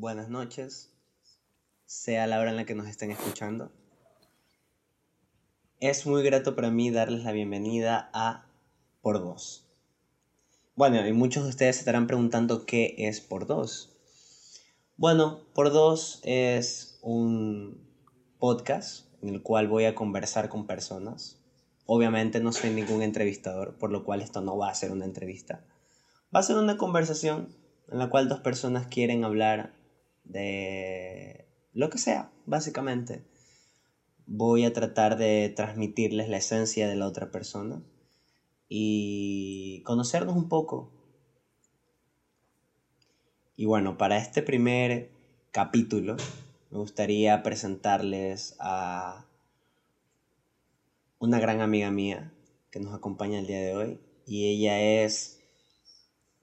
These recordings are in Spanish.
buenas noches, sea la hora en la que nos estén escuchando. Es muy grato para mí darles la bienvenida a Por Dos. Bueno, y muchos de ustedes se estarán preguntando qué es Por Dos. Bueno, Por Dos es un podcast en el cual voy a conversar con personas. Obviamente no soy ningún entrevistador, por lo cual esto no va a ser una entrevista. Va a ser una conversación en la cual dos personas quieren hablar de lo que sea, básicamente. Voy a tratar de transmitirles la esencia de la otra persona y conocernos un poco. Y bueno, para este primer capítulo me gustaría presentarles a una gran amiga mía que nos acompaña el día de hoy y ella es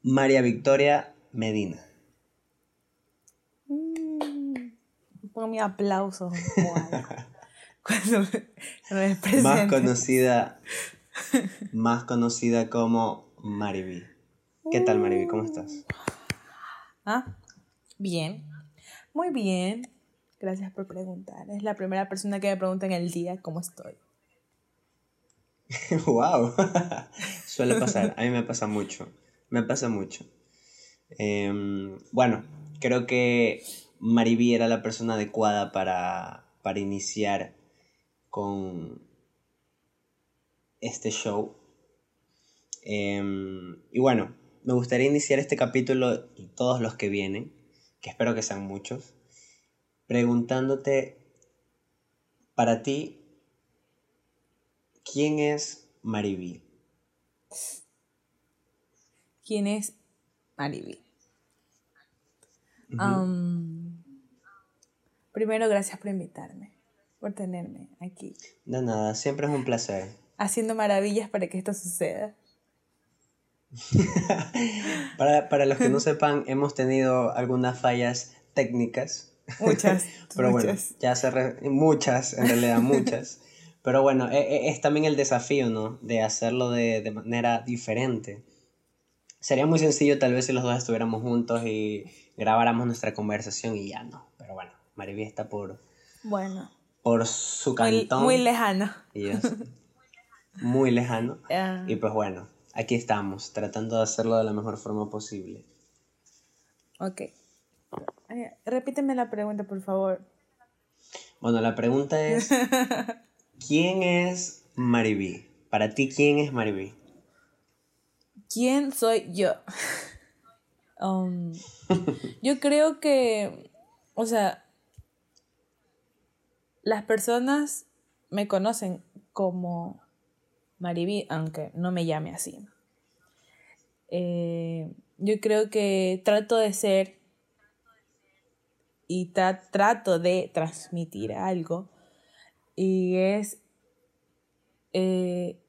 María Victoria Medina. Mm, pongo mi aplauso. más conocida, más conocida como Mariby. ¿Qué tal, Mariby? ¿Cómo estás? Ah, bien. Muy bien. Gracias por preguntar. Es la primera persona que me pregunta en el día cómo estoy. wow. Suele pasar. A mí me pasa mucho. Me pasa mucho. Em, bueno, creo que Mariby era la persona adecuada para, para iniciar con este show. Em, y bueno, me gustaría iniciar este capítulo y todos los que vienen, que espero que sean muchos, preguntándote, para ti, ¿quién es Mariby? ¿Quién es Mariby. Primero, gracias por invitarme, por tenerme aquí. De nada, siempre es un placer. Haciendo maravillas para que esto suceda. para, los que no sepan, hemos tenido algunas fallas técnicas. Muchas. Pero bueno, ya se muchas, en realidad muchas. Pero bueno, e, e, es, también el desafío, ¿no? De hacerlo de, de manera diferente Sería muy sencillo tal vez si los dos estuviéramos juntos y grabáramos nuestra conversación y ya no. Pero bueno, Mariby está por... Bueno. Por su cantón. Muy, lejano. muy lejano. Y pues bueno, aquí estamos, tratando de hacerlo de la mejor forma posible. Ok. repíteme la pregunta, por favor. Bueno, la pregunta es, ¿quién es Mariby? Para ti, ¿quién es Mariby? ¿Quién soy yo? Um, yo creo que, o sea, las personas me conocen como Mariví, aunque no me llame así. Eh, yo creo que trato de ser y trato de transmitir algo y es eh,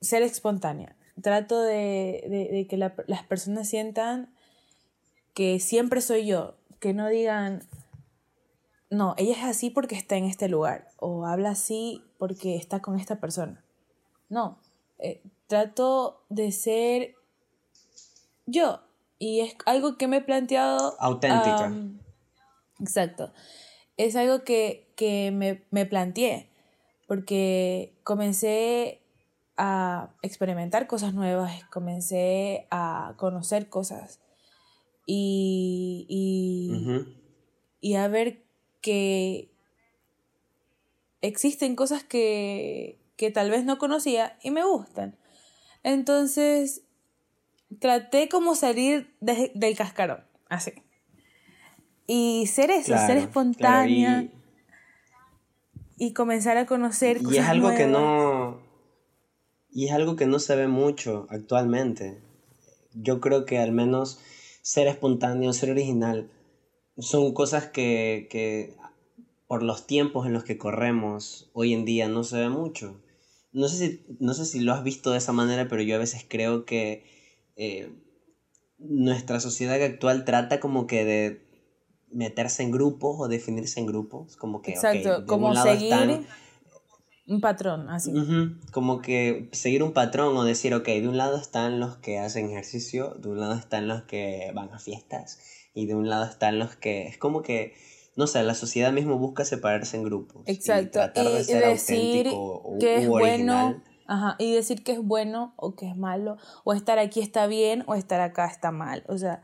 ser espontánea trato de, que las personas sientan que siempre soy yo, que no digan, no, ella es así porque está en este lugar, o habla así porque está con esta persona. No, eh, trato de ser yo, y es algo que me he planteado... Auténtica. exacto. Es algo que, me, me planteé, porque comencé a experimentar cosas nuevas, comencé a conocer cosas y, y, a ver que existen cosas que, que tal vez no conocía y me gustan. Entonces, traté como salir del cascarón, así. Y ser eso, ser espontánea. y, comenzar a conocer y es algo que no y es algo que no se ve mucho actualmente. Yo creo que al menos ser espontáneo, ser original, son cosas que, por los tiempos en los que corremos hoy en día no se ve mucho. No sé si, no sé si lo has visto de esa manera, pero yo a veces creo que eh, nuestra sociedad actual trata como que de meterse en grupos o definirse en grupos, como que Exacto, como seguir Un patrón, así. Como que seguir un patrón o decir, ok, de un lado están los que hacen ejercicio, de un lado están los que van a fiestas y de un lado están los que... Es como que, no sé, la sociedad mismo busca separarse en grupos. Exacto. Y tratar de ser decir que es bueno. Ajá, y decir que es bueno o que es malo, o estar aquí está bien o estar acá está mal. O sea,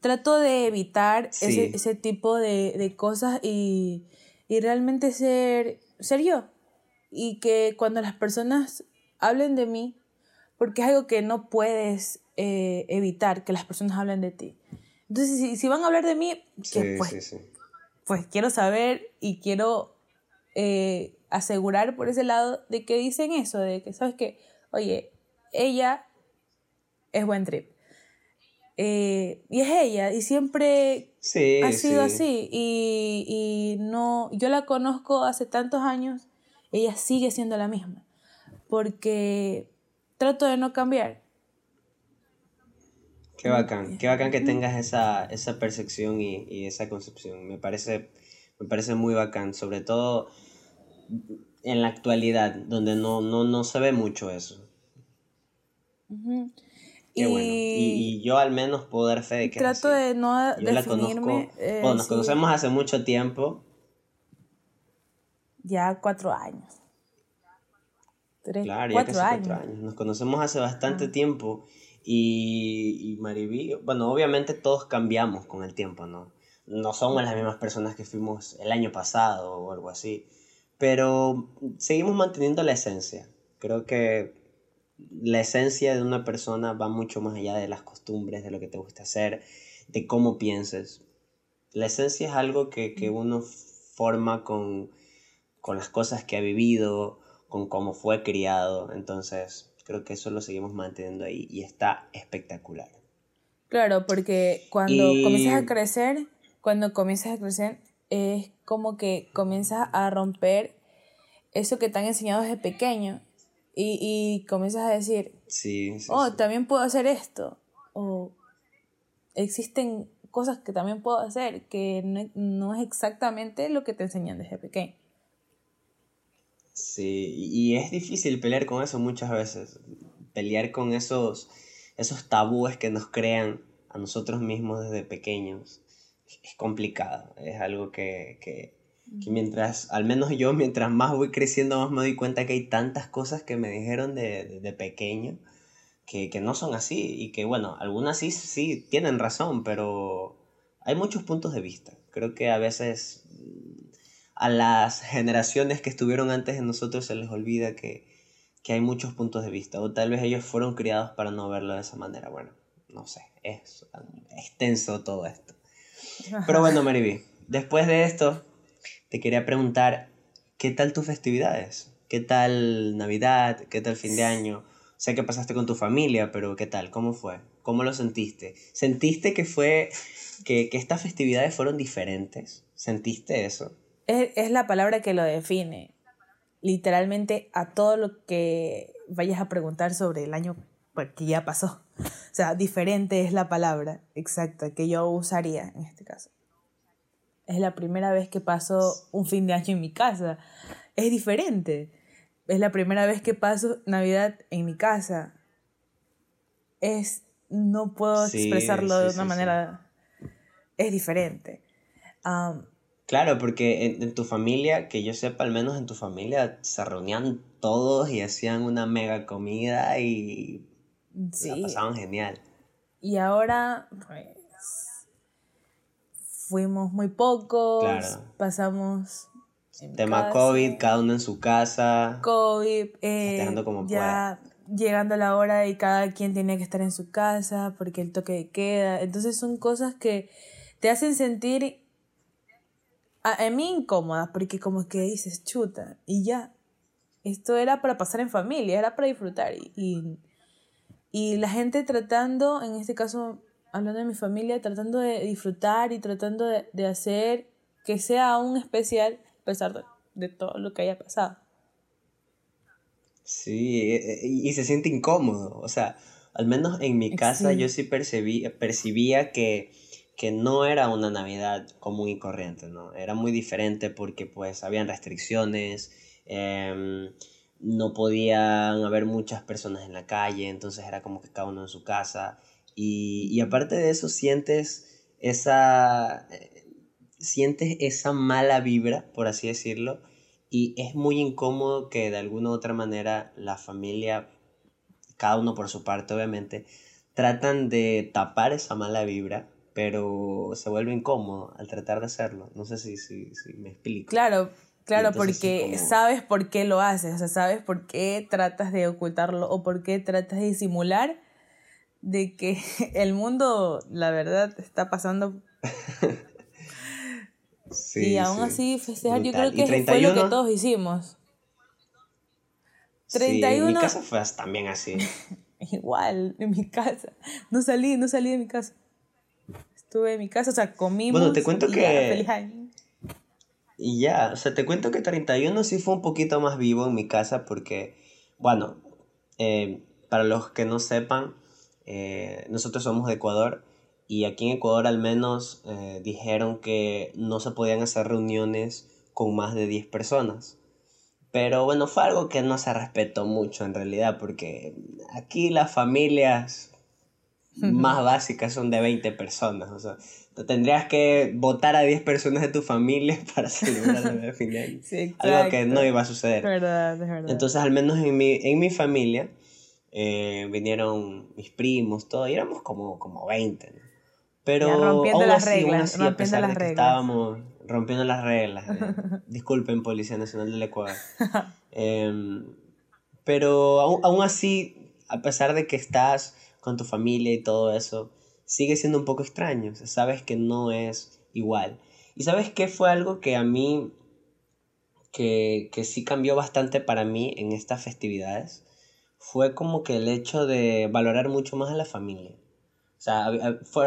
trato de evitar ese, ese, tipo de, de cosas y, y, realmente ser, ser yo. Y que cuando las personas hablen de mí, porque es algo que no puedes eh, evitar que las personas hablen de ti. Entonces, si, si van a hablar de mí, pues, pues quiero saber y quiero eh, asegurar por ese lado de que dicen eso, de que, ¿sabes qué? Oye, ella es buen trip. Eh, y es ella, y siempre ha sido así. Y, y, no, yo la conozco hace tantos años, ella sigue siendo la misma. Porque trato de no cambiar. Qué bacán, qué bacán que tengas esa, esa percepción y, y, esa concepción. Me parece, me parece muy bacán, sobre todo en la actualidad, donde no, no, no se ve mucho eso y, bueno. Y, yo al menos puedo dar fe de que. Trato de no yo La conozco, eh, nos conocemos hace mucho tiempo. Ya cuatro años. claro, ya casi años. cuatro años. Nos conocemos hace bastante tiempo. Y, y Mariví, bueno, obviamente todos cambiamos con el tiempo, ¿no? No somos las mismas personas que fuimos el año pasado o algo así. Pero seguimos manteniendo la esencia. Creo que la esencia de una persona va mucho más allá de las costumbres, de lo que te gusta hacer, de cómo pienses. La esencia es algo que, uno forma con, las cosas que ha vivido, con cómo fue criado. Entonces, creo que eso lo seguimos manteniendo ahí y está espectacular. Claro, porque cuando comienzas a crecer, cuando comienzas a crecer, es como que comienzas a romper eso que te han enseñado desde pequeño y, y comienzas a decir, sí, oh, también puedo hacer esto, o existen cosas que también puedo hacer, que no, es exactamente lo que te enseñan desde pequeño. Sí, y es difícil pelear con eso muchas veces, pelear con esos, esos tabúes que nos crean a nosotros mismos desde pequeños. Es complicado, es algo que, que que mientras, al menos yo, mientras más voy creciendo, más me doy cuenta que hay tantas cosas que me dijeron de, de, pequeño que, que, no son así y que, bueno, algunas sí, sí tienen razón, pero hay muchos puntos de vista. Creo que a veces a las generaciones que estuvieron antes de nosotros se les olvida que, que hay muchos puntos de vista, o tal vez ellos fueron criados para no verlo de esa manera. Bueno, no sé, es extenso todo esto. Pero bueno, Mariby, después de esto, te quería preguntar, ¿qué tal tus festividades? ¿Qué tal Navidad? ¿Qué tal fin de año? Sé que pasaste con tu familia, pero ¿qué tal? ¿Cómo fue? ¿Cómo lo sentiste? ¿Sentiste que fue que, estas festividades fueron diferentes? ¿Sentiste eso? Es, es la palabra que lo define. Literalmente a todo lo que vayas a preguntar sobre el año pues, que ya pasó. O sea, diferente es la palabra exacta que yo usaría en este caso es la primera vez que paso un fin de año en mi casa. Es diferente. Es la primera vez que paso Navidad en mi casa. Es, no puedo expresarlo de una manera, es diferente. Claro, porque en, tu familia, que yo sepa, al menos en tu familia, se reunían todos y hacían una mega comida y la pasaban genial. Y ahora, pues, fuimos muy pocos, pasamos... Tema COVID, cada uno en su casa. COVID, eh, ya llegando la hora y cada quien tiene que estar en su casa porque el toque de queda. Entonces son cosas que te hacen sentir a, mí incómoda porque como que dices, chuta, y ya. Esto era para pasar en familia, era para disfrutar. y, y la gente tratando, en este caso hablando de mi familia, tratando de disfrutar y tratando de, hacer que sea aún especial a pesar de, todo lo que haya pasado. Sí, e, e, y, se siente incómodo, o sea, al menos en mi casa yo sí percibí, percibía que, que no era una Navidad común y corriente, ¿no? Era muy diferente porque pues habían restricciones, Em, no podían haber muchas personas en la calle, entonces era como que cada uno en su casa. Y, y aparte de eso, sientes esa, eh, sientes esa mala vibra, por así decirlo, y es muy incómodo que de alguna u otra manera la familia, cada uno por su parte obviamente, tratan de tapar esa mala vibra, pero se vuelve incómodo al tratar de hacerlo. No sé si, si, si me explico. Claro, Claro, porque sabes por qué lo haces, o sea, sabes por qué tratas de ocultarlo o por qué tratas de disimular de que el mundo, la verdad, está pasando. sí, y aún así, festejar, yo creo que fue lo que todos hicimos. 31. Sí, en mi casa fue también así. Igual, en mi casa. No salí, no salí de mi casa. Estuve en mi casa, o sea, comimos. Bueno, te cuento que. feliz año. Y ya, o sea, te cuento que 31 sí fue un poquito más vivo en mi casa porque, bueno, eh, para los que no sepan, eh, nosotros somos de Ecuador y aquí en Ecuador al menos eh, dijeron que no se podían hacer reuniones con más de 10 personas. Pero bueno, fue algo que no se respetó mucho en realidad porque aquí las familias más básicas son de 20 personas. O sea, tendrías que votar a 10 personas de tu familia para celebrar el fin de año. Algo que no iba a suceder. Entonces, al menos en mi, en mi familia, eh, vinieron mis primos, todo, y éramos como, como 20. Pero rompiendo las reglas, a pesar de que estábamos rompiendo las reglas. Eh, disculpen, Policía Nacional del Ecuador. Em, pero aún, aún así, a pesar de que estás con tu familia y todo eso, sigue siendo un poco extraño. sabes que no es igual. Y sabes qué fue algo que a mí, que, que sí cambió bastante para mí en estas festividades, fue como que el hecho de valorar mucho más a la familia. O sea,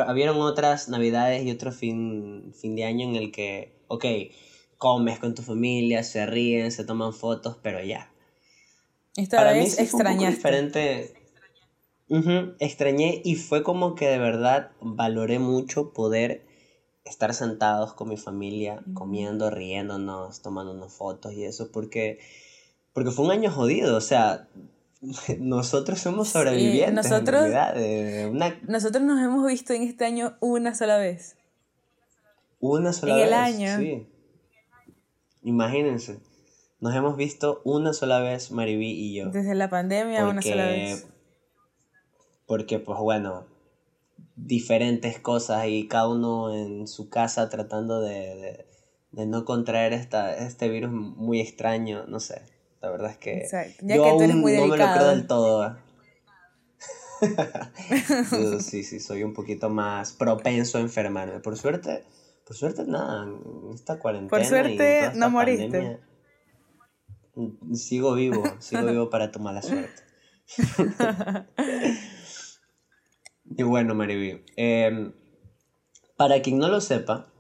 habieron otras navidades y otro fin, fin de año en el que, ok, comes con tu familia, se ríen, se toman fotos, pero ya. Esta Para vez mí Fue un poco diferente Extrañé y fue como que de verdad valoré mucho poder estar sentados con mi familia, comiendo, riéndonos, tomándonos fotos y eso, porque, porque fue un año jodido, o sea, nosotros somos sobrevivientes. nosotros, nosotros nos hemos visto en este año una sola vez. Una sola vez. En el año. Sí. Imagínense. Nos hemos visto una sola vez, Mariví y yo. Desde la pandemia, una sola vez porque pues bueno, diferentes cosas y cada uno en su casa tratando de, no contraer esta, este virus muy extraño, no sé, la verdad es que yo aún no me lo creo del todo. sí, sí, soy un poquito más propenso a enfermarme. Por suerte, por suerte nada, en esta cuarentena. Por suerte no moriste. sigo vivo, sigo vivo para tomar la suerte. Y bueno, Mariví, em, para quien no lo sepa,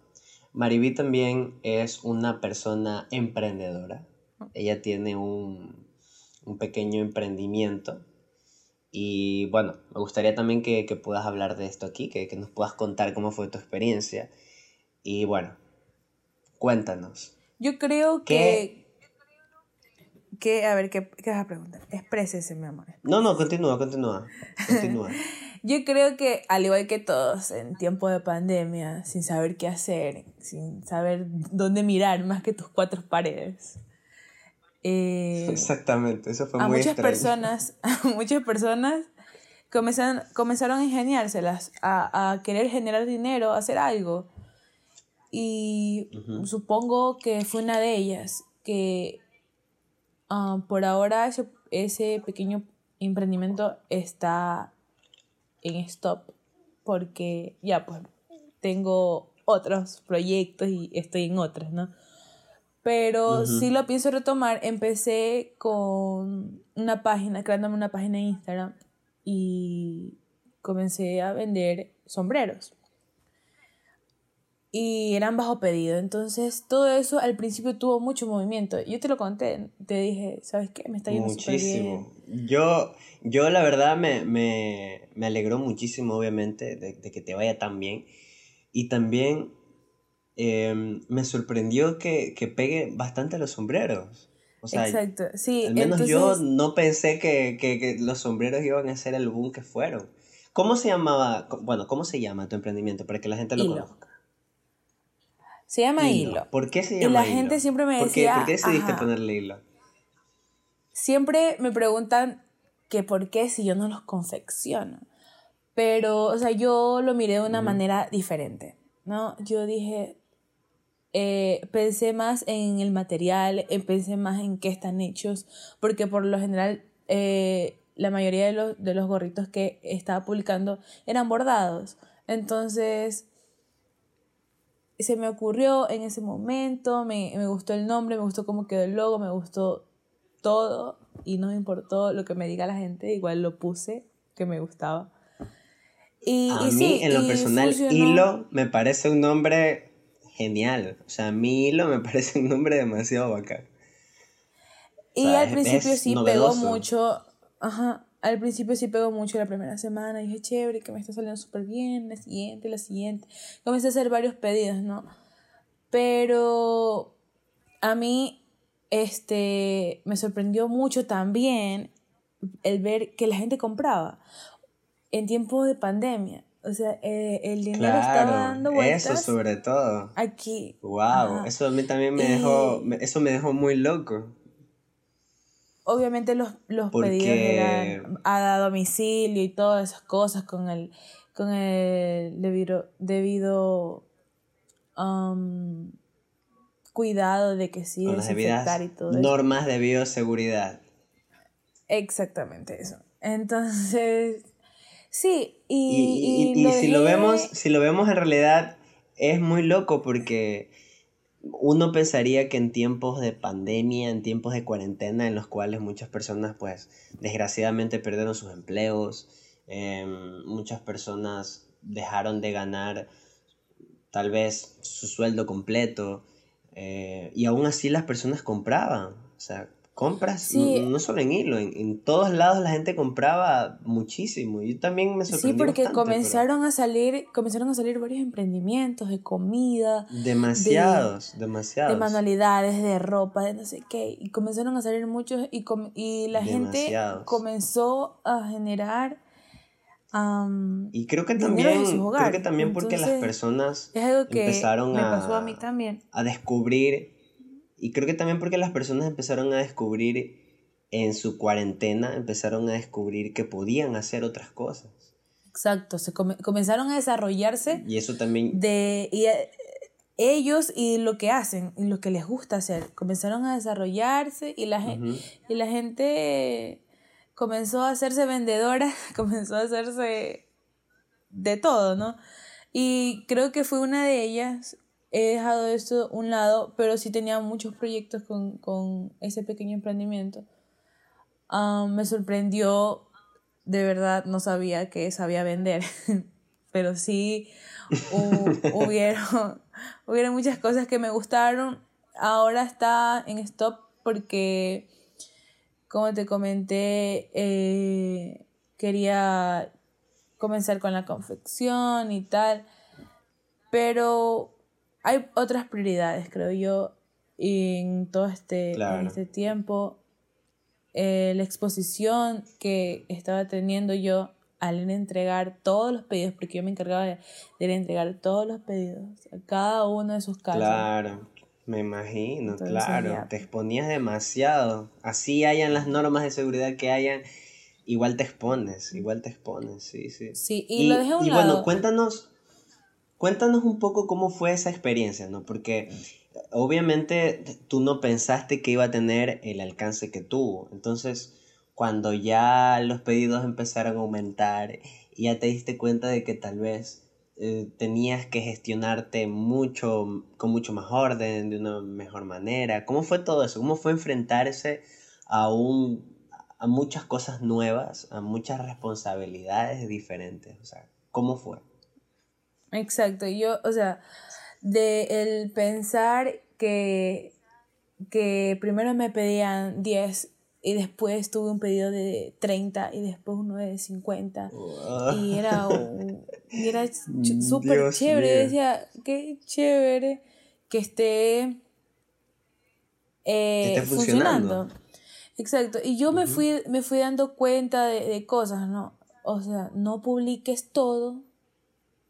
Mariví también es una persona emprendedora. Ella tiene un, pequeño emprendimiento. Y bueno, me gustaría también que, puedas hablar de esto aquí, que, nos puedas contar cómo fue tu experiencia. Y bueno, cuéntanos. Yo creo que... que a ver, ¿qué, qué vas a preguntar? Exprésese, mi amor. No, no, continúa, continúa. Continúa. Yo creo que al igual que todos en tiempo de pandemia, sin saber qué hacer, sin saber dónde mirar más que tus cuatro paredes. Eh, Exactamente, eso fue a muy muchas personas, a muchas personas comenzaron, comenzaron a ingeniárselas, a, a querer generar dinero, a hacer algo. Y supongo que fue una de ellas, que ah, por ahora ese, ese pequeño emprendimiento está en stop porque ya pues tengo otros proyectos y estoy en otras, ¿no? Pero si lo pienso retomar, empecé con una página, creándome una página en Instagram y comencé a vender sombreros y eran bajo pedido. Entonces, todo eso al principio tuvo mucho movimiento. Yo te lo conté, te dije, ¿sabes qué? Me está yendo muchísimo. Yo, yo la verdad me, me, me alegró muchísimo, obviamente, de, de, que te vaya tan bien. Y también em, me sorprendió que, que pegue bastante los sombreros. O sea, Exacto, sí. al menos yo no pensé que, que- que los sombreros iban a ser el boom que fueron. ¿Cómo se llamaba, bueno, cómo se llama tu emprendimiento para que la gente lo hilo. conozca? Se llama hilo. ¿Por qué se Y llama la gente hilo? siempre me ¿Por qué, decía, ¿Por qué decidiste ajá. ponerle hilo? Siempre me preguntan que por qué si yo no los confecciono. Pero, o sea, yo lo miré de una manera diferente, ¿no? Yo dije, eh, pensé más en el material, eh, pensé más en qué están hechos, porque por lo general eh, la mayoría de los, de los gorritos que estaba publicando eran bordados. Entonces, se me ocurrió en ese momento, me, me gustó el nombre, me gustó cómo quedó el logo, me gustó todo y no me importó lo que me diga la gente, igual lo puse, que me gustaba. Y, A y mí, sí, en lo personal, funcionó. hilo me parece un nombre genial. O sea, a mí hilo me parece un nombre demasiado bacán. Y O sea, al es- principio es sí novedoso. pegó mucho, ajá, al principio sí pegó mucho la primera semana, dije, chévere, que me está saliendo súper bien, la siguiente, la siguiente. Comencé a hacer varios pedidos, ¿no? Pero a mí, este, me sorprendió mucho también el ver que la gente compraba en tiempos de pandemia. O sea, eh, el dinero estaba dando vueltas eso sobre todo. aquí. Wow, Ajá. eso a mí también me dejó, eso me dejó muy loco. obviamente los, los Porque- pedidos eran a domicilio y todas esas cosas con el, con el debido, debido um, cuidado de que sí desinfectar y todo eso. normas de bioseguridad. Exactamente eso. Entonces, sí, Y, y, y- y lo si lo vemos, si lo vemos en realidad, es muy loco porque uno pensaría que en tiempos de pandemia, en tiempos de cuarentena, en los cuales muchas personas, pues, desgraciadamente perdieron sus empleos, em, muchas personas dejaron de ganar tal vez su sueldo completo, eh, y aún así las personas compraban, o sea, compras, Sí. no, solo en hilo, en, en todos lados la gente compraba muchísimo, yo también me Sí, sorprendí porque bastante, pero- comenzaron a salir, comenzaron a salir varios emprendimientos de comida, Demasiados, demasiados. de manualidades, de ropa, de no sé qué, y comenzaron a salir muchos y, com- y la gente Demasiados. comenzó a generar am, Y creo que también, creo que también porque las Entonces, personas es algo que empezaron me a- pasó a mí también. a descubrir, y creo que también porque las personas empezaron a descubrir en su cuarentena, empezaron a descubrir que podían hacer otras cosas. Exacto, se come- comenzaron a desarrollarse Y eso también, de y, eh, ellos y lo que hacen y lo que les gusta hacer. Comenzaron a desarrollarse y la gente ujú, Y la gente comenzó a hacerse vendedora, comenzó a hacerse de todo, ¿no? Y creo que fue una de ellas. He dejado esto a un lado, pero sí tenía muchos proyectos con, con ese pequeño emprendimiento. Ah, me sorprendió, de verdad, no sabía que sabía vender, pero sí hu- hubieron, hubieron muchas cosas que me gustaron. Ahora está en stop porque, como te comenté, eh, quería comenzar con la confección y tal, pero hay otras prioridades, creo yo, en todo este, en este tiempo. Eh, la exposición que estaba teniendo yo al entregar todos los pedidos, porque yo me encargaba de, entregar todos los pedidos a cada uno de sus casas. claro, me imagino, Entonces, claro, ya. te exponías demasiado. Así hayan las normas de seguridad que hayan, igual te expones, igual te expones, sí, sí. Sí, y, lo dejé a un y lado. bueno, cuéntanos, cuéntanos un poco cómo fue esa experiencia, ¿no? Porque obviamente tú no pensaste que iba a tener el alcance que tuvo. Entonces, cuando ya los pedidos empezaron a aumentar y ya te diste cuenta de que tal vez eh, tenías que gestionarte mucho, con mucho más orden, de una mejor manera. ¿Cómo fue todo eso? ¿Cómo fue enfrentarse a un a muchas cosas nuevas, a muchas responsabilidades diferentes? O sea, ¿cómo fue? Exacto, yo, o sea, de el pensar que, que primero me pedían 10 y después tuve un pedido de 30 y después uno de 50 y era, un- y era ch- súper chévere, decía, qué chévere que esté eh, funcionando. Exacto. Y yo me, fui, me fui dando cuenta de, de, cosas, ¿no? O sea, no publiques todo.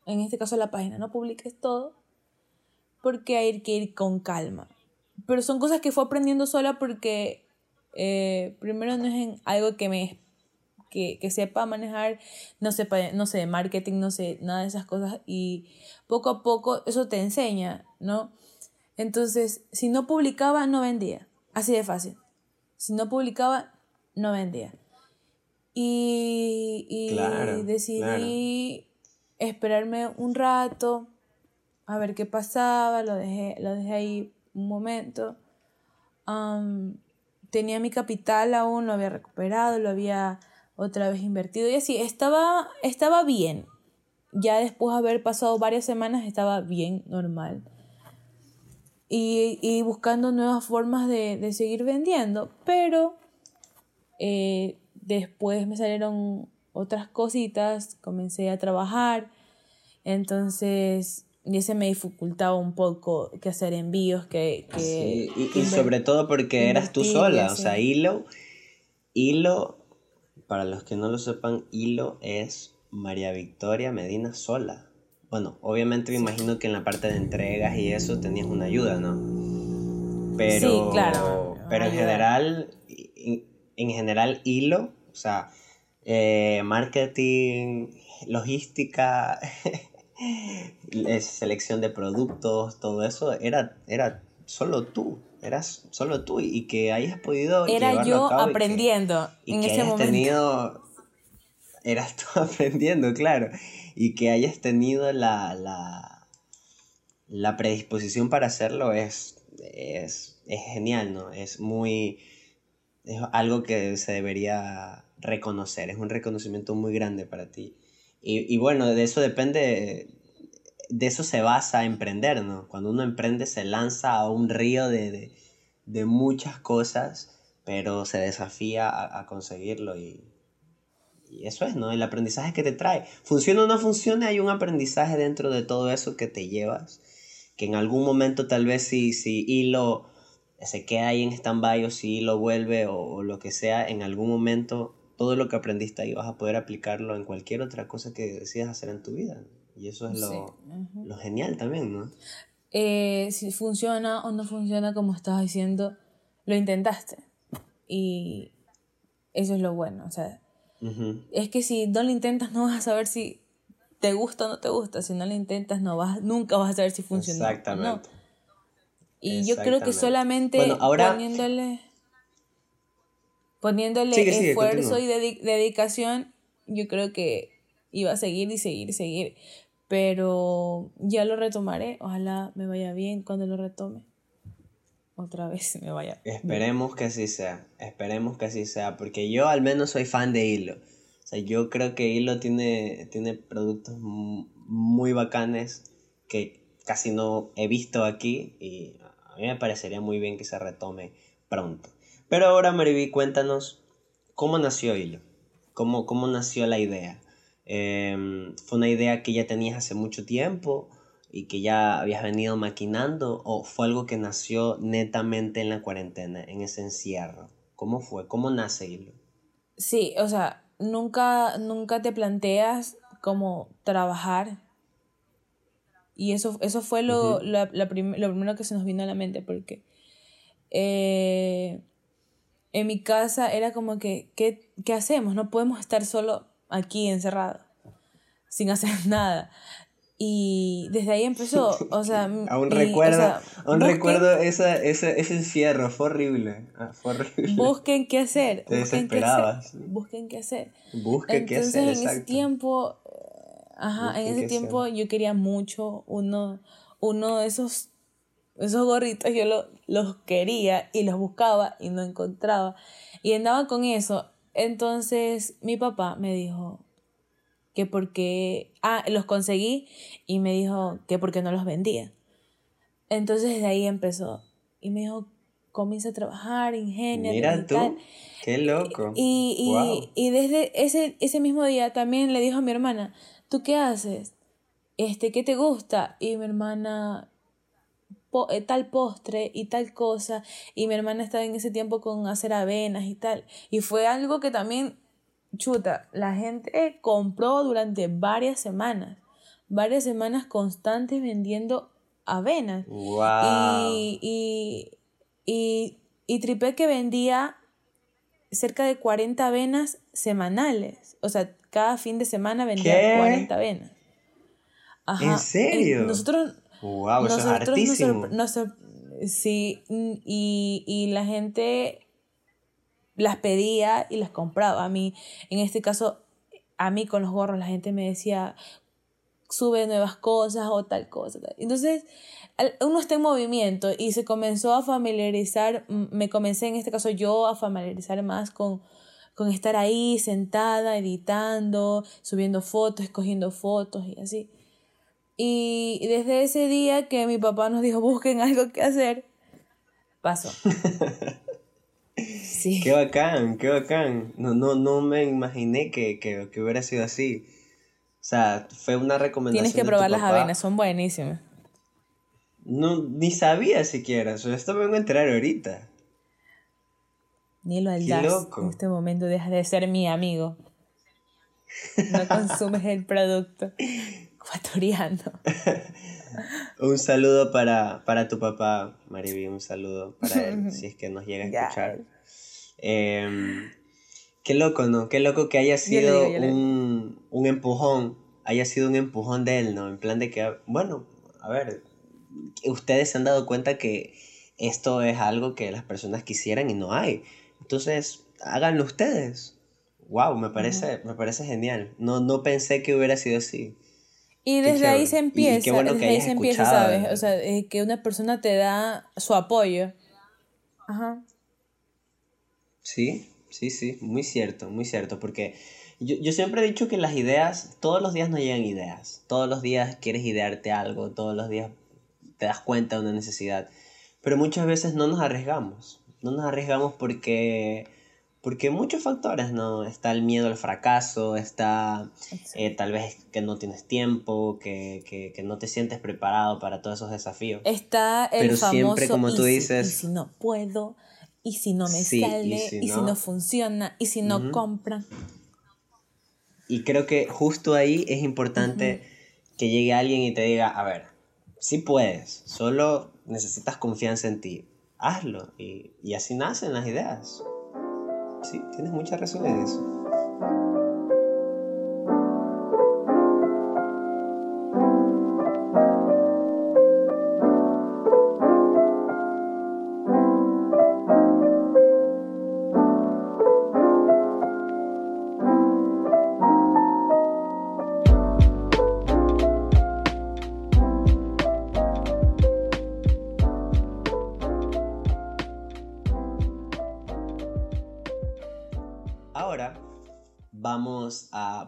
En este caso la página, no publiques todo. Porque hay que ir con calma. Pero son cosas que fue aprendiendo sola porque eh, primero no es en algo que me que, que, sepa manejar, no sepa, no sé, de marketing, no sé, nada de esas cosas. Y poco a poco eso te enseña, ¿no? Entonces, si no publicaba, no vendía. Así de fácil. Si no publicaba, no vendía. Y, y decidí esperarme un rato, a ver qué pasaba, lo dejé, lo dejé ahí un momento. Tenía mi capital aún, lo había recuperado, lo había otra vez invertido y así, estaba, estaba bien. Ya después de haber pasado varias semanas estaba bien, normal. Y, buscando nuevas formas de, seguir vendiendo, pero eh, después me salieron otras cositas, comencé a trabajar, entonces y ese me dificultaba un poco que hacer envíos, que... que, y, sobre todo porque eras tú sola, o sea, Hilo, Hilo, para los que no lo sepan, Hilo es María Victoria Medina sola. Bueno, obviamente me imagino que en la parte de entregas y eso tenías una ayuda, ¿no? Pero, sí, claro. Pero en general, en, general, Hilo, o sea, eh, marketing, logística... selección de productos, todo eso, era, era solo tú, eras solo tú y que hayas podido... Era yo aprendiendo y en ese momento. Tenido, eras tú aprendiendo, claro, y que hayas tenido la, la, la predisposición para hacerlo es, es, es genial, ¿no? Es muy... Es algo que se debería reconocer, es un reconocimiento muy grande para ti. Y, y, bueno, de eso depende, de eso se basa emprender, ¿no? Cuando uno emprende se lanza a un río de, de, muchas cosas, pero se desafía a, conseguirlo y, y, eso es, ¿no? El aprendizaje que te trae. Funciona o no funciona, hay un aprendizaje dentro de todo eso que te llevas, que en algún momento tal vez si, si hilo se queda ahí en stand-by o si lo vuelve o lo que sea, en algún momento todo lo que aprendiste ahí vas a poder aplicarlo en cualquier otra cosa que decidas hacer en tu vida. Y eso es lo, lo genial también, ¿no? Eh, si funciona o no funciona como estabas diciendo, lo intentaste. Y eso es lo bueno. O sea, es que si no lo intentas no vas a saber si te gusta o no te gusta. Si no lo intentas no vas, nunca vas a saber si funciona. Exactamente. Y yo creo que solamente poniéndole poniéndole esfuerzo y dedicación, yo creo que iba a seguir y seguir y seguir. Pero ya lo retomaré. Ojalá me vaya bien cuando lo retome. Otra vez me vaya. Esperemos que así sea. Esperemos que así sea. Porque yo al menos soy fan de Hilo. O sea, yo creo que Hilo tiene, tiene productos muy bacanes que casi no he visto aquí. Y a mí me parecería muy bien que se retome pronto. Pero ahora, Mariví, cuéntanos cómo nació Hilo. ¿Cómo, cómo nació la idea? Em, ¿Fue una idea que ya tenías hace mucho tiempo y que ya habías venido maquinando o fue algo que nació netamente en la cuarentena, en ese encierro? ¿Cómo fue? ¿Cómo nace Hilo? Sí, o sea, nunca, nunca te planteas cómo trabajar. Y eso, eso fue lo, lo primero que se nos vino a la mente, porque eh, en mi casa era como que, ¿qué, ¿qué, hacemos? No podemos estar solo aquí encerrado, sin hacer nada. Y desde ahí empezó, o sea... aún recuerdo, aún recuerdo esa, ese, ese encierro, fue horrible, ah, fue horrible. Busquen qué hacer. Te busquen desesperabas. Qué hacer, busquen qué hacer. Busquen qué hacer, en ese tiempo, ajá, en ese tiempo yo quería mucho uno, uno de esos esos gorritos yo lo, los quería y los buscaba y no encontraba. Y andaba con eso. Entonces mi papá me dijo que porque... Ah, los conseguí y me dijo que porque no los vendía. Entonces de ahí empezó. Y me dijo, comienza a trabajar, ingenia. Mira tú, qué loco. Y, y, desde ese, ese mismo día también le dijo a mi hermana, ¿tú qué haces? Este, ¿qué te gusta? Y mi hermana eh, tal postre y tal cosa. Y mi hermana estaba en ese tiempo con hacer avenas y tal. Y fue algo que también, chuta, la gente compró durante varias semanas. Varias semanas constantes vendiendo avenas. Y, y, y, y Tripé que vendía cerca de 40 avenas semanales. O sea, cada fin de semana vendía 40 avenas. ¿En serio? Nosotros. ¡Wow! Eso es sí, y, y la gente las pedía y las compraba. A mí, en este caso, a mí con los gorros, la gente me decía, sube nuevas cosas o tal cosa. Entonces, uno está en movimiento y se comenzó a familiarizar, me comencé en este caso yo a familiarizar más con, con estar ahí sentada, editando, subiendo fotos, escogiendo fotos y así. Y desde ese día que mi papá nos dijo busquen algo que hacer, pasó. Sí. Qué bacán, qué bacán. No, no, no me imaginé que, que, hubiera sido así. O sea, fue una recomendación. Tienes que probar las avenas, son buenísimas. No, ni sabía siquiera, eso esto me vengo a enterar ahorita. Ni lo aldas. En este momento deja de ser mi amigo. No consumes el producto ecuatoriano. un saludo para, para tu papá, Mariby, un saludo para él, si es que nos llega a escuchar. Em, qué loco, ¿no? Qué loco que haya sido un, un empujón, haya sido un empujón de él, ¿no? En plan de que, bueno, a ver, ustedes se han dado cuenta que esto es algo que las personas quisieran y no hay. Entonces, háganlo ustedes. Wow, me parece, me parece genial. No, no pensé que hubiera sido así. Y desde ahí se empieza, desde ahí se empieza, ¿sabes? O sea, que una persona te da su apoyo. Ajá. Sí, sí, sí, muy cierto, muy cierto, porque yo, yo siempre he dicho que las ideas, todos los días no llegan ideas, todos los días quieres idearte algo, todos los días te das cuenta de una necesidad. Pero muchas veces no nos arriesgamos. No nos arriesgamos porque, porque muchos factores, ¿no? Está el miedo al fracaso, está eh, tal vez que no tienes tiempo, que, que, que, no te sientes preparado para todos esos desafíos. Está el Pero famoso siempre, como tú dices... y si no puedo, y si no me sale, y si, no... funciona, y si no compran. Y creo que justo ahí es importante que llegue alguien y te diga, a ver, sí puedes, solo necesitas confianza en ti. Hazlo y, y así nacen las ideas. Sí, tienes mucha razón en eso.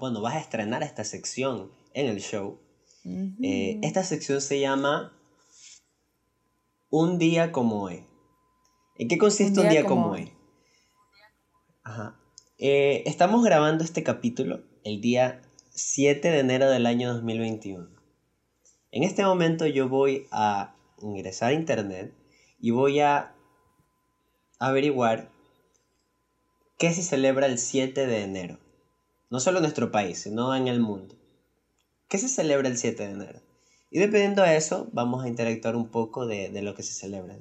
Bueno, vas a estrenar esta sección en el show. Eh, esta sección se llama Un día como hoy. ¿En qué consiste un día, como, hoy? Eh, estamos grabando este capítulo el día 7 de enero del año 2021. En este momento yo voy a ingresar a internet y voy a averiguar qué se celebra el 7 de enero no solo en nuestro país, sino en el mundo. ¿Qué se celebra el 7 de enero? Y dependiendo de eso, vamos a interactuar un poco de, lo que se celebra.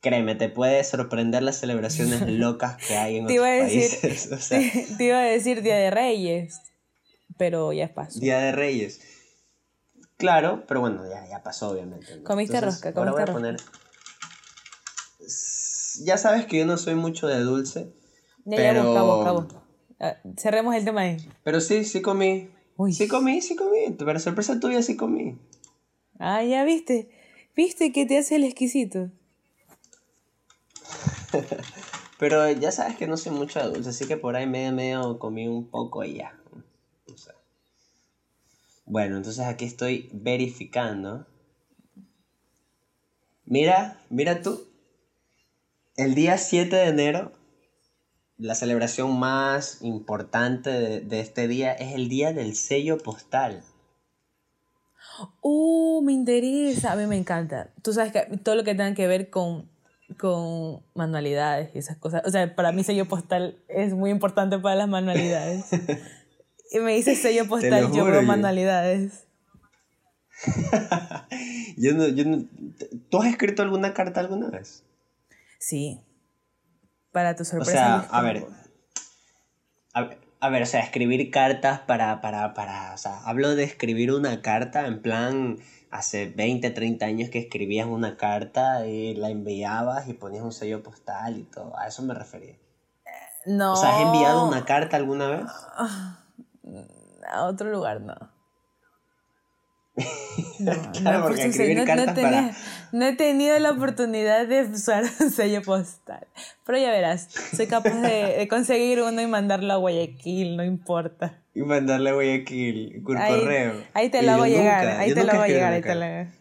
Créeme, te puede sorprender las celebraciones locas que hay en otros países. te, iba a decir Día de Reyes, pero ya pasó. Día de Reyes. Claro, pero bueno, ya, pasó obviamente. Comiste rosca, comiste ahora voy a poner... Ya sabes que yo no soy mucho de dulce. pero... boca, Ah, cerremos el tema ahí. Pero sí, sí comí. Sí comí, sí comí. Para sorpresa tuya, sí comí. Ah, ya viste. ¿Viste que te hace el exquisito? Pero ya sabes que no soy mucho de dulce, así que por ahí medio medio comí un poco y ya. Bueno, entonces aquí estoy verificando. Mira, mira tú. El día 7 de enero la celebración más importante de, este día es el día del sello postal. Uh, me interesa. A mí me encanta. Tú sabes que todo lo que tenga que ver con, con manualidades y esas cosas. O sea, para mí sello postal es muy importante para las manualidades. y me dice sello postal, yo veo manualidades. yo no, yo no... ¿Tú has escrito alguna carta alguna vez? Sí. Para tu sorpresa. O sea, a ver, a ver, o sea, escribir cartas para, para, para, o sea, hablo de escribir una carta en plan, hace 20, 30 años que escribías una carta y la enviabas y ponías un sello postal y todo, a eso me refería. No. O sea, ¿has enviado una carta alguna vez? A otro lugar, no. claro, porque pues, escribir cartas para... no he tenido la oportunidad de usar un sello postal. Pero ya verás, soy capaz de, conseguir uno y mandarlo a Guayaquil, no importa. Y mandarle a Guayaquil por correo. Ahí te lo hago llegar, ahí te lo hago llegar, ahí te lo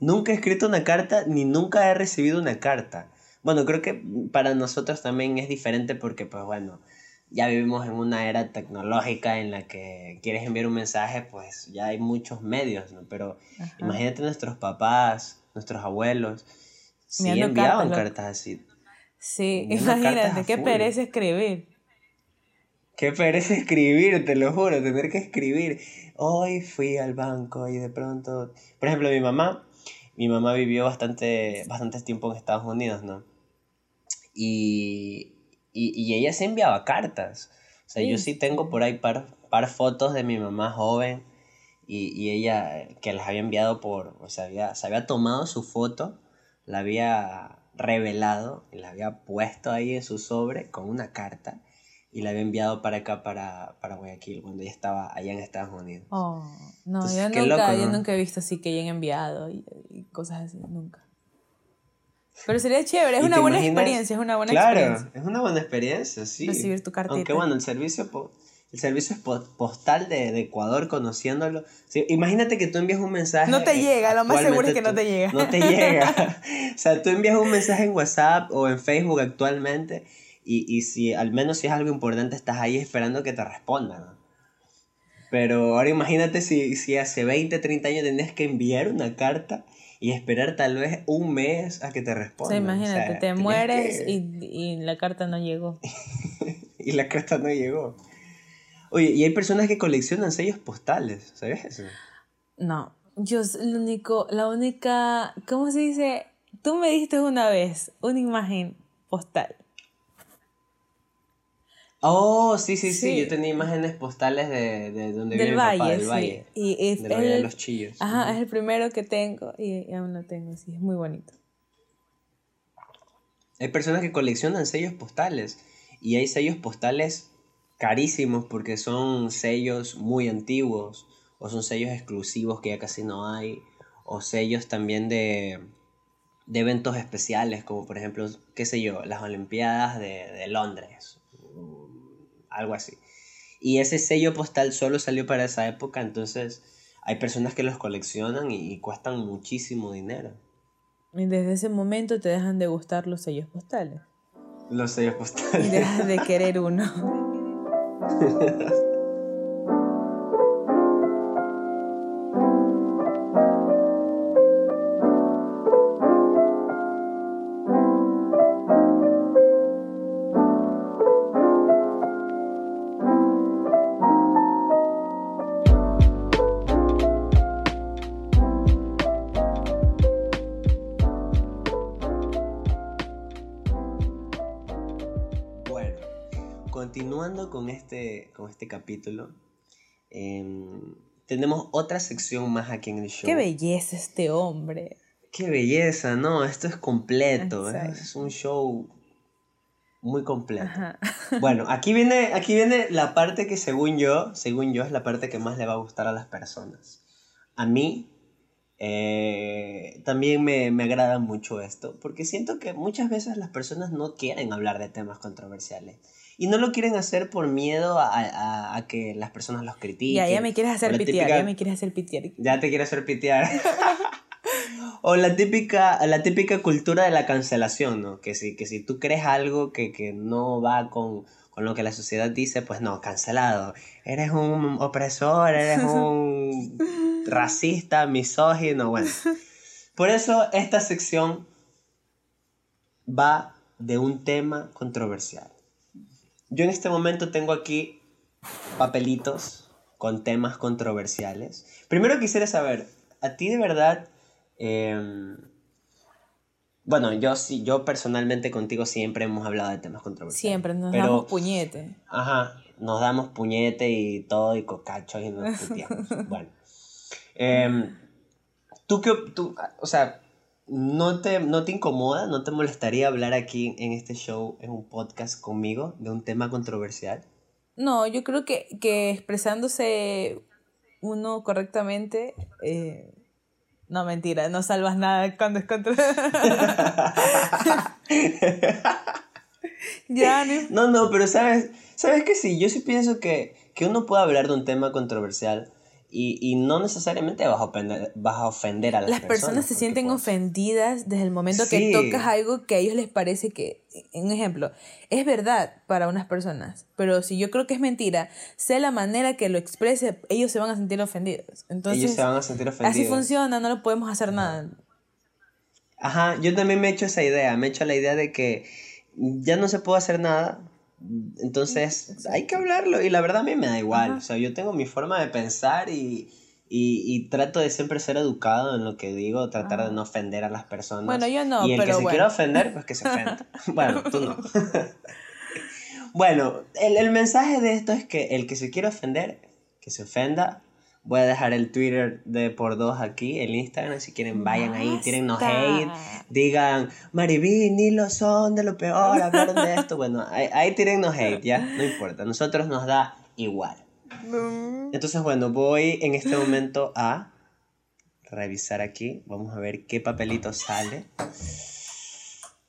Nunca he escrito una carta ni nunca he recibido una carta. Bueno, creo que para nosotros también es diferente porque, pues bueno, ya vivimos en una era tecnológica en la que quieres enviar un mensaje, pues ya hay muchos medios, ¿no? Pero imagínate nuestros papás, nuestros abuelos, si enviaban cartas, así. Sí, imagínate, qué pereza escribir. Qué pereza escribir, te lo juro, tener que escribir. Hoy fui al banco y de pronto, por ejemplo, mi mamá, mi mamá vivió bastante, bastante tiempo en Estados Unidos, ¿no? Y y, y ella se enviaba cartas. O sea, yo sí tengo por ahí par, par fotos de mi mamá joven y, y, ella que las había enviado por, o sea, había, se había tomado su foto, la había revelado y la había puesto ahí en su sobre con una carta y la había enviado para acá, para, para Guayaquil, cuando ella estaba allá en Estados Unidos. Oh, no, yo, nunca, yo nunca he visto así que hayan enviado y, y cosas así, nunca. Pero sería chévere, es una buena experiencia, es una buena experiencia. Claro, es una buena experiencia, sí. Recibir tu cartita. Aunque bueno, el servicio, el servicio postal de, Ecuador, conociéndolo. imagínate que tú envías un mensaje. No te llega, lo más seguro es que no te llega. No te llega. o sea, tú envías un mensaje en WhatsApp o en Facebook actualmente y, y si al menos si es algo importante estás ahí esperando que te respondan. Pero ahora imagínate si, si hace 20, 30 años tenías que enviar una carta y esperar tal vez un mes a que te respondan. O sea, imagínate, te mueres y, y, la carta no llegó. y la carta no llegó. Oye, y hay personas que coleccionan sellos postales, ¿sabes eso? No, yo lo único, la única, ¿cómo se dice? Tú me diste una vez una imagen postal. Oh, sí, sí, sí, Yo tenía imágenes postales de, de donde del vive valle, papá, del sí. valle. Y es del valle de los chillos. Ajá, es el primero que tengo y, aún lo tengo, sí, es muy bonito. Hay personas que coleccionan sellos postales y hay sellos postales carísimos porque son sellos muy antiguos o son sellos exclusivos que ya casi no hay o sellos también de, de eventos especiales como por ejemplo, qué sé yo, las Olimpiadas de, de Londres algo así. Y ese sello postal solo salió para esa época, entonces hay personas que los coleccionan y, cuestan muchísimo dinero. Y desde ese momento te dejan de gustar los sellos postales. Los sellos postales. Y dejas de querer uno. este, capítulo, em, tenemos otra sección más aquí en el show. Qué belleza este hombre. Qué belleza, no, esto es completo, es un show muy completo. Bueno, aquí viene, aquí viene la parte que según yo, según yo es la parte que más le va a gustar a las personas. A mí eh, también me, me agrada mucho esto, porque siento que muchas veces las personas no quieren hablar de temas controversiales. Y no lo quieren hacer por miedo a, a, que las personas los critiquen. Ya, ya me quieres hacer pitear, ya me quieres hacer pitear. Ya te quiero hacer pitear. o la típica, la típica cultura de la cancelación, ¿no? Que si, que si tú crees algo que, que no va con, con lo que la sociedad dice, pues no, cancelado. Eres un opresor, eres un racista, misógino, bueno. Por eso esta sección va de un tema controversial. Yo en este momento tengo aquí papelitos con temas controversiales. Primero quisiera saber, ¿a ti de verdad... Em, bueno, yo sí, yo personalmente contigo siempre hemos hablado de temas controversiales. Siempre, nos damos puñete. Ajá, nos damos puñete y todo y cocachos y nos puteamos. bueno. Em, ¿Tú qué, tú, o sea, ¿no te, ¿no te incomoda, no te molestaría hablar aquí en este show, en un podcast conmigo, de un tema controversial? No, yo creo que, que expresándose uno correctamente, eh, no mentira, no salvas nada cuando es contra... ya, no. no, pero sabes, sabes que sí, yo sí pienso que, que uno puede hablar de un tema controversial y, y, no necesariamente vas a ofender, vas a, ofender a las, las personas. se sienten ofendidas desde el momento que tocas algo que a ellos les parece que, un ejemplo, es verdad para unas personas, pero si yo creo que es mentira, sé la manera que lo exprese, ellos se van a sentir ofendidos. Entonces, ellos se van a sentir ofendidos. Así funciona, no lo podemos hacer nada. Ajá, yo también me he hecho esa idea, me he hecho la idea de que ya no se puede hacer nada, entonces, hay que hablarlo y la verdad a mí me da igual. O sea, yo tengo mi forma de pensar y, y, trato de siempre ser educado en lo que digo, tratar de no ofender a las personas. Bueno, yo no, Y el que se quiera ofender, pues que se ofenda. bueno, tú no. bueno, el, el mensaje de esto es que el que se quiera ofender, que se ofenda, Voy a dejar el Twitter de por dos aquí, el Instagram, si quieren vayan ahí, tírennos hate, digan, Mariví, ni lo son, de lo peor, hablaron de esto. Bueno, ahí, ahí tírennos hate, ya, no importa, nosotros nos da igual. Entonces, bueno, voy en este momento a revisar aquí, vamos a ver qué papelito sale.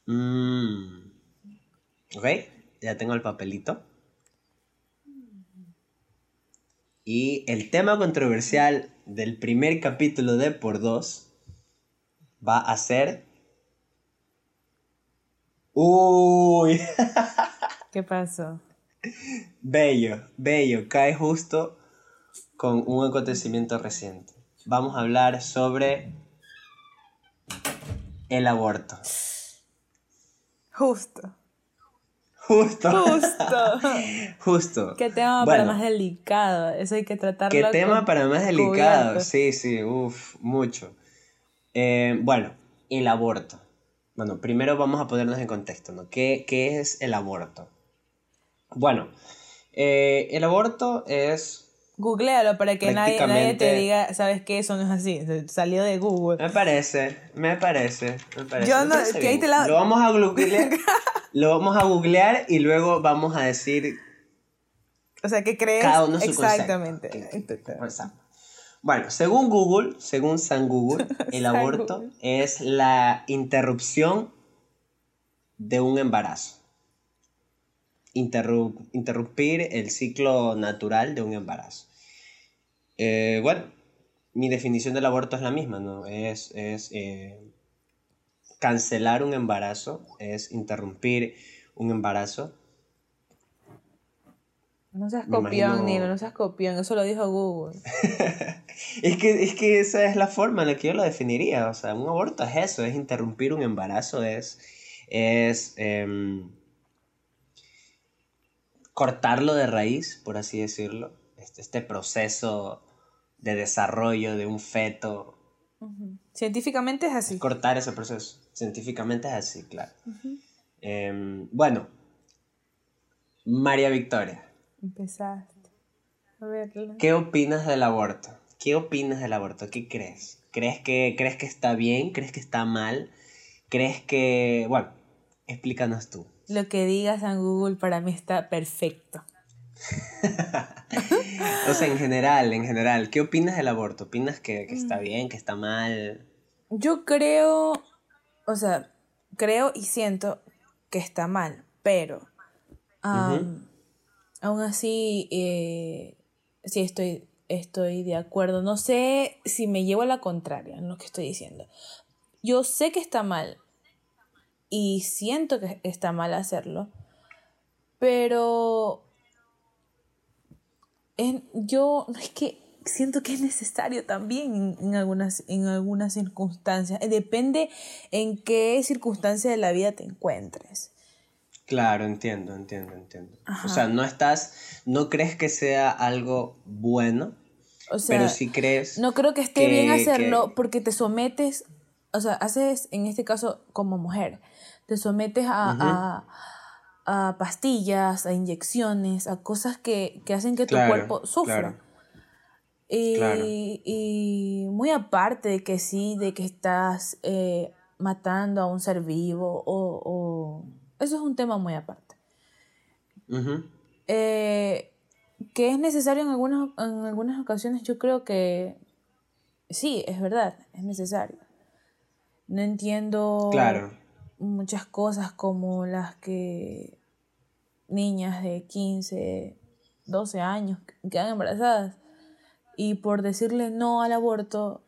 Mm. Ok, ya tengo el papelito. Y el tema controversial del primer capítulo de Por Dos va a ser. ¡Uy! ¿Qué pasó? Bello, bello, cae justo con un acontecimiento reciente. Vamos a hablar sobre el aborto. Justo. Justo. Justo. Justo. Qué tema para más delicado. Eso hay que tratarlo. Qué tema para más delicado. Sí, sí, uff, mucho. Eh, bueno, el aborto. Bueno, primero vamos a ponernos en contexto, ¿no? ¿Qué, es el aborto? Bueno, eh, el aborto es Googlealo para que nadie, nadie, te diga, ¿sabes qué? Eso no es así. Salió de Google. Me parece, me parece. Me parece Yo no, que ahí te la... Lo vamos a googlear. lo vamos a googlear y luego vamos a decir. O sea, ¿qué crees? Cada uno su Exactamente. Bueno, según Google, según San Google, el aborto es la interrupción de un embarazo. Interrumpir el ciclo natural de un embarazo. Eh, bueno, mi definición del aborto es la misma, ¿no? Es, es eh, cancelar un embarazo, es interrumpir un embarazo. No seas copión, Nino, no seas copión, eso lo dijo Google. es, que, es que esa es la forma en la que yo lo definiría, o sea, un aborto es eso, es interrumpir un embarazo, es, es em, cortarlo de raíz, por así decirlo, este, este proceso de desarrollo de un feto. Científicamente es así. Cortar ese proceso. Científicamente es así, claro. Em, bueno, María Victoria. Empezaste. A verla. ¿Qué opinas del aborto? ¿Qué opinas del aborto? ¿Qué crees? ¿Crees que, ¿Crees que está bien? ¿Crees que está mal? ¿Crees que... Bueno, explícanos tú. Lo que digas en Google para mí está perfecto. o sea, en general, en general, ¿qué opinas del aborto? ¿Opinas que, que está mm. bien, que está mal? Yo creo o sea, creo y siento que está mal, pero aún así eh, sí estoy, estoy de acuerdo. No sé si me llevo a la contraria en lo que estoy diciendo. Yo sé que está mal y siento que está mal hacerlo, pero en, yo, es que siento que es necesario también en, algunas, en algunas circunstancias. Depende en qué circunstancia de la vida te encuentres. Claro, entiendo, entiendo, entiendo. O sea, no estás, no crees que sea algo bueno, o sea, pero sí crees. No creo que esté bien hacerlo porque te sometes, o sea, haces en este caso como mujer, te sometes a, a, pastillas, a inyecciones, a cosas que, hacen que tu cuerpo sufra. Y, y, muy aparte de que sí, de que estás eh, matando a un ser vivo o eso es un tema muy aparte. Eh, que es necesario en algunas, en algunas ocasiones, yo creo que sí, es verdad, es necesario. No entiendo muchas cosas como las que niñas de 15, 12 años quedan embarazadas y por decirle no al aborto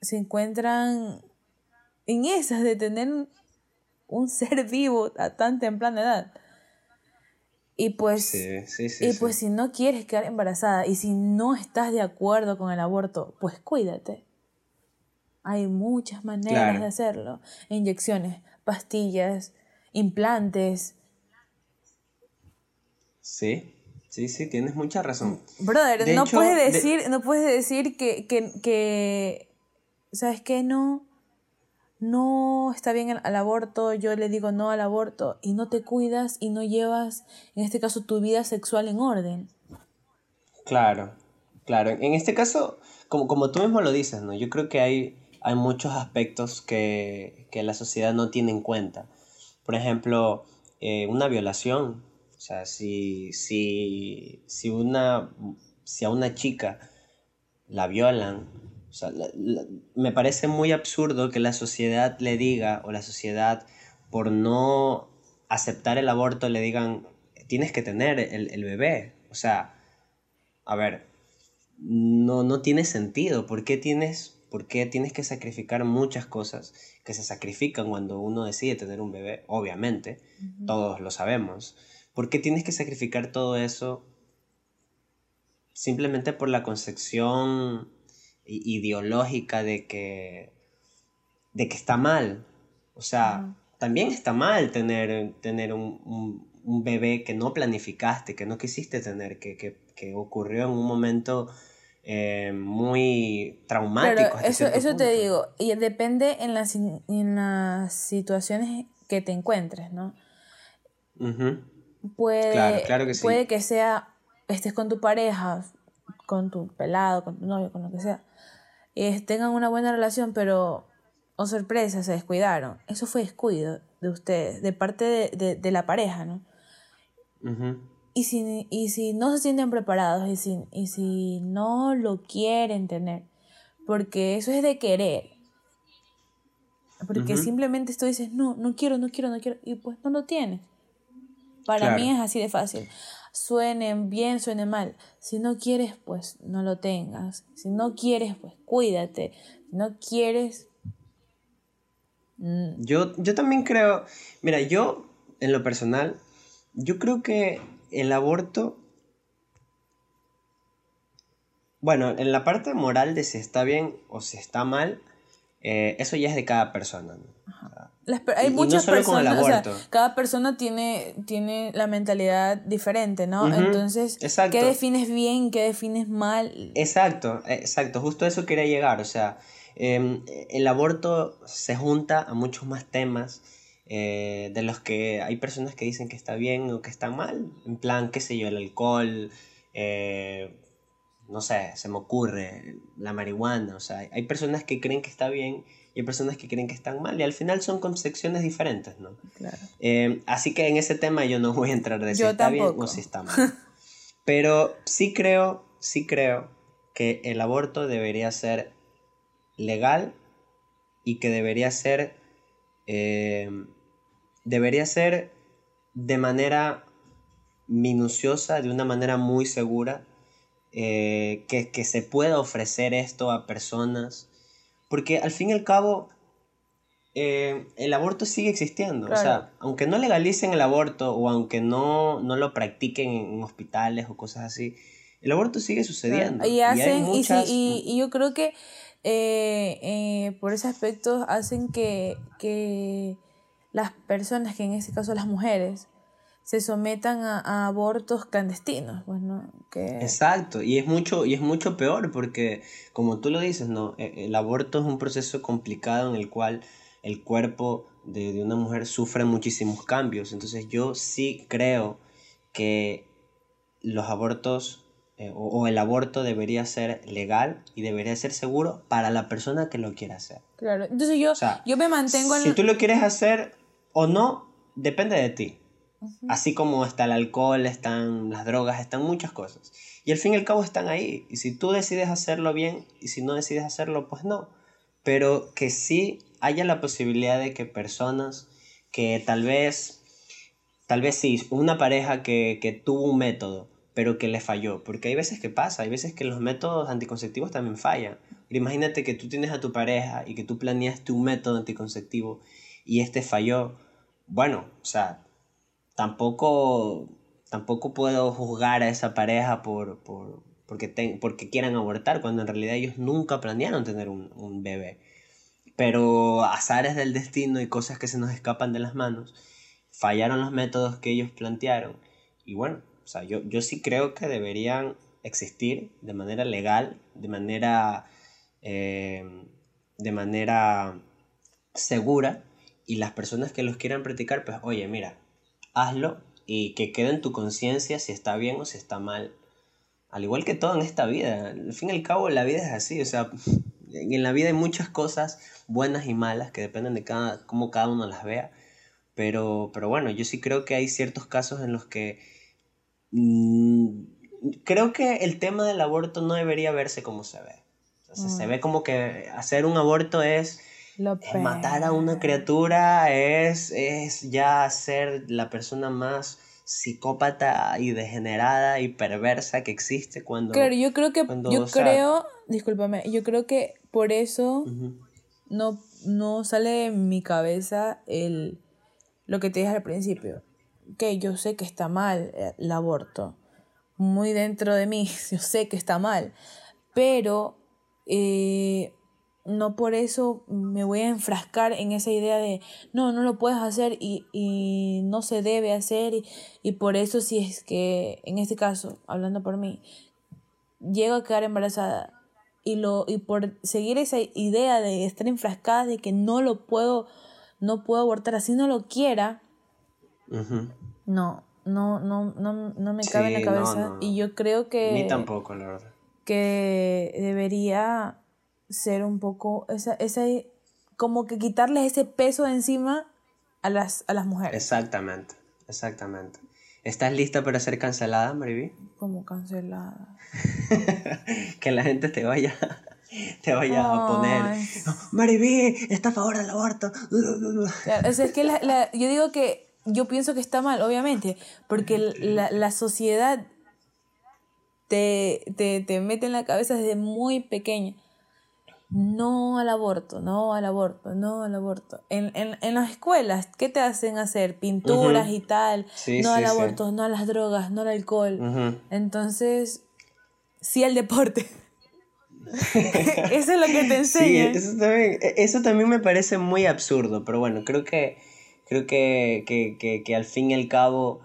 se encuentran en esas de tener un ser vivo a tan temprana edad. Y pues, y pues si no quieres quedar embarazada y si no estás de acuerdo con el aborto, pues cuídate. Hay muchas maneras de hacerlo. Inyecciones, pastillas, implantes. Sí, sí, sí, tienes mucha razón. Brother, no, puedes decir, no puedes decir que, que, que, ¿sabes qué? No, no está bien el, aborto, yo le digo no al aborto y no te cuidas y no llevas, en este caso, tu vida sexual en orden. Claro, claro. En este caso, como, como tú mismo lo dices, ¿no? Yo creo que hay, hay muchos aspectos que, la sociedad no tiene en cuenta. Por ejemplo, eh, una violación. O sea, si, si, si, una, si a una chica la violan, o sea, me parece muy absurdo que la sociedad le diga, o la sociedad, por no aceptar el aborto, le digan, tienes que tener el, bebé. O sea, a ver, no, no tiene sentido. ¿Por qué, tienes, ¿Por qué tienes que sacrificar muchas cosas que se sacrifican cuando uno decide tener un bebé? Obviamente, todos lo sabemos. ¿Por qué tienes que sacrificar todo eso simplemente por la concepción ideológica de que, de que está mal. O sea, también está mal tener, tener un, bebé que no planificaste, que no quisiste tener, que, ocurrió en un momento eh, muy traumático. eso, eso te digo, y depende en las, en las situaciones que te encuentres, ¿no? puede, que puede que sea, estés con tu pareja, con tu pelado, con tu novio, con lo que sea, tengan una buena relación, pero, oh sorpresa, se descuidaron. Eso fue descuido de ustedes, de parte de, la pareja, ¿no? Y, si, y si no se sienten preparados y si, y si no lo quieren tener, porque eso es de querer. Porque simplemente tú dices, no, no quiero, no quiero, no quiero, y pues no lo tienes. Para mí es así de fácil suenen bien, suenen mal. Si no quieres, pues no lo tengas. Si no quieres, pues cuídate. Si no quieres... Mm. Yo, yo también creo, mira, yo en lo personal, yo creo que el aborto... Bueno, en la parte moral de si está bien o si está mal, eh, eso ya es de cada persona. hay muchas personas, cada persona tiene, tiene la mentalidad diferente, ¿no? Entonces, ¿qué defines bien, qué defines mal? Exacto, exacto, justo a eso quería llegar, o sea, em, el aborto se junta a muchos más temas eh, de los que hay personas que dicen que está bien o que está mal, en plan, qué sé yo, el alcohol, eh, no sé, se me ocurre, la marihuana, o sea, hay personas que creen que está bien y hay personas que creen que están mal y al final son concepciones diferentes, ¿no? Claro. Eh, así que en ese tema yo no voy a entrar de si está bien o si está mal. Pero sí creo, sí creo que el aborto debería ser legal y que debería ser, eh, debería ser de manera minuciosa, de una manera muy segura, eh, que, que se pueda ofrecer esto a personas porque al fin y al cabo, eh, el aborto sigue existiendo. O sea, aunque no legalicen el aborto o aunque no, no lo practiquen en hospitales o cosas así, el aborto sigue sucediendo. Y, hacen, y, yo creo que eh, eh, por ese aspecto hacen que, que las personas, que en este caso las mujeres, se sometan a, abortos clandestinos, pues, Que... Exacto, y es mucho, y es mucho peor porque, como tú lo dices, ¿no? E, el aborto es un proceso complicado en el cual el cuerpo de, de una mujer sufre muchísimos cambios. Entonces yo sí creo que los abortos eh, o, el aborto debería ser legal y debería ser seguro para la persona que lo quiera hacer. Claro, entonces yo, yo me mantengo en... Si tú lo quieres hacer o no, depende de ti. Así como está el alcohol, están las drogas, están muchas cosas. Y al fin y al cabo están ahí. Y si tú decides hacerlo bien y si no decides hacerlo, pues no. Pero que sí haya la posibilidad de que personas que tal vez, tal vez sí, una pareja que, que tuvo un método, pero que le falló. Porque hay veces que pasa, hay veces que los métodos anticonceptivos también fallan. imagínate que tú tienes a tu pareja y que tú planeaste un método anticonceptivo y este falló. Bueno, o sea, tampoco, tampoco puedo juzgar a esa pareja por, por porque, porque quieran abortar, cuando en realidad ellos nunca planearon tener un, un bebé. Pero azares del destino y cosas que se nos escapan de las manos, fallaron los métodos que ellos plantearon. Y bueno, o sea, yo, yo sí creo que deberían existir de manera legal, de manera, eh, de manera segura, y las personas que los quieran practicar, pues oye, mira, hazlo y que quede en tu conciencia si está bien o si está mal. Al igual que todo en esta vida, al fin y al cabo la vida es así, o sea, en la vida hay muchas cosas buenas y malas que dependen de cada, cómo cada uno las vea, pero, pero bueno, yo sí creo que hay ciertos casos en los que Mm, creo que el tema del aborto no debería verse como se ve. Se mm. ve como que hacer un aborto es, matar a una criatura, es, es ya ser la persona más psicópata y degenerada y perversa que existe cuando... Claro, yo creo que, yo creo, discúlpame, yo creo que por eso no, no sale de mi cabeza el, lo que te dije al principio que yo sé que está mal eh, el aborto, muy dentro de mí, yo sé que está mal, pero eh, no por eso me voy a enfrascar en esa idea de no, no lo puedes hacer y, y no se debe hacer y, y, por eso si es que, en este caso, hablando por mí, llego a quedar embarazada y, lo, y por seguir esa idea de estar enfrascada de que no lo puedo, no puedo abortar así no lo quiera, no, no, no, no, no me cabe en la cabeza. Y yo creo que. Ni tampoco, la verdad. Que debería ser un poco. Esa, esa, como que quitarles ese peso de encima a las, a las mujeres. Exactamente, exactamente. ¿Estás lista para ser cancelada, Mariví? Como cancelada. que la gente te vaya te vaya a poner Mariví está a favor del aborto es que yo digo que yo pienso que está mal, obviamente, porque la, la sociedad te, te, te, mete en la cabeza desde muy pequeña. No al aborto, no al aborto, no al aborto. En, en, en las escuelas, ¿qué te hacen hacer? Pinturas y tal. no al aborto, no a las drogas, no al alcohol. Entonces, sí al deporte. eso es lo que te enseña. eso también, e, eso también me parece muy absurdo, pero bueno, creo que Creo que, al fin y al cabo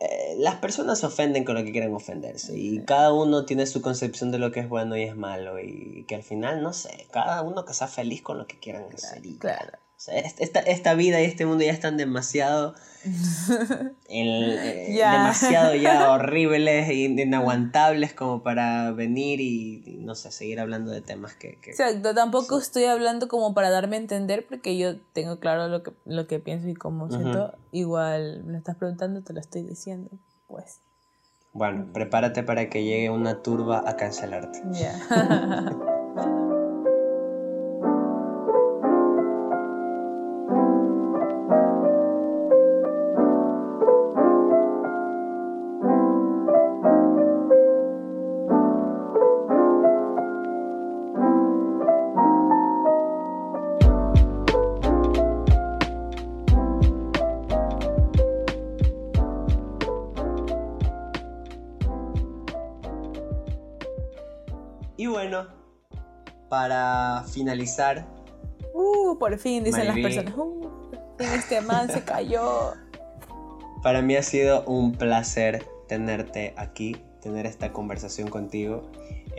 eh, las personas se ofenden con lo que quieren ofenderse y cada uno tiene su concepción de lo que es bueno y es malo y que al final, no sé, cada uno que sea feliz con lo que quieran hacer. claro esta, esta, vida y este mundo ya están demasiado. Eh, demasiado ya horribles e inaguantables como para venir y, no sé, seguir hablando de temas que. Exacto, tampoco estoy hablando como para darme a entender porque yo tengo claro lo que, lo que pienso y cómo siento. Igual me lo estás preguntando, te lo estoy diciendo, pues. Bueno, prepárate para que llegue una turba a cancelarte. Ya. para finalizar. Uh, por fin, dicen las Maybe. personas. Uh, este man se cayó. Para mí ha sido un placer tenerte aquí, tener esta conversación contigo.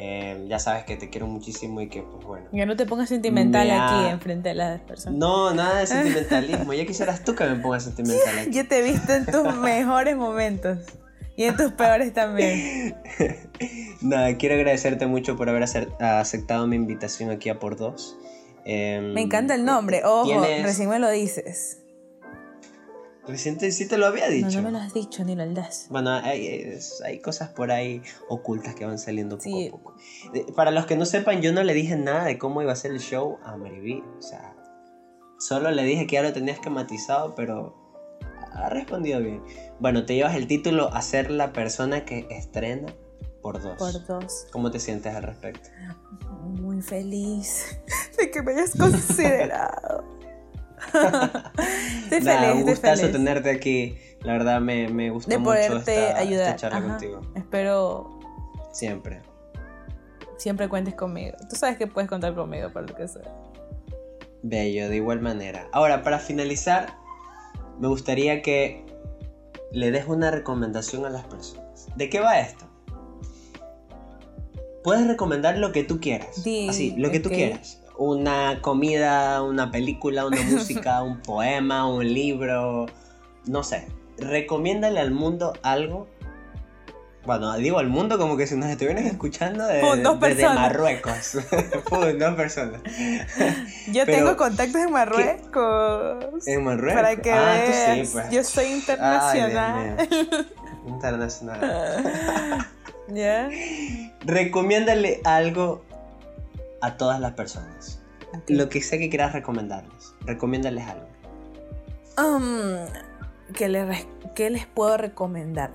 Eh, ya sabes que te quiero muchísimo y que, pues bueno. Ya no te pongas sentimental Me ha- aquí enfrente de las personas. No, nada de sentimentalismo. Ya quisieras tú que me pongas sentimental aquí. Yo te he visto en tus mejores momentos. Y en tus peores también. Nada, quiero agradecerte mucho por haber aceptado mi invitación aquí a Por Dos. Eh, Me encanta el nombre. Ojo, tienes- recién me lo dices. Recién te- sí te lo había No, dicho. no me lo has dicho ni lo das. Bueno, hay, hay cosas por ahí ocultas que van saliendo poco Sí. a poco. De- Para los que no sepan, yo no le dije nada de cómo iba a ser el show a Mariví. O sea, solo le dije que ya lo tenía esquematizado, pero ha respondido bien. Bueno, te llevas el título a ser la persona que estrena por dos. Por dos. ¿Cómo te sientes al respecto? Muy feliz de que me hayas considerado. estoy Nada, feliz, un gustazo feliz. tenerte aquí. La verdad me, me gustó de mucho poderte esta, ayudar. esta charla Ajá. contigo. Espero Siempre. siempre cuentes conmigo. Tú sabes que puedes contar conmigo para lo que sea. Bello, de igual manera. Ahora, para finalizar, me gustaría que le des una recomendación a las personas. ¿De qué va esto? Puedes recomendar lo que tú quieras. Di, Así, lo que tú quieras. Una comida, una película, una música, un poema, un libro, no sé. Recomiéndale al mundo algo. Bueno, digo al mundo como que si nos estuvieran escuchando de, Pum, dos desde personas. Marruecos. Pum, dos personas. Yo Pero, tengo contactos en Marruecos. En Marruecos. Para que ah, veas. sí, pues. Yo soy internacional. Ay. Internacional. ¿Ya? Recomiéndale algo a todas las personas. Lo que sé que quieras recomendarles. Recomiéndales algo. Um, ¿qué, les, re- qué les puedo recomendar?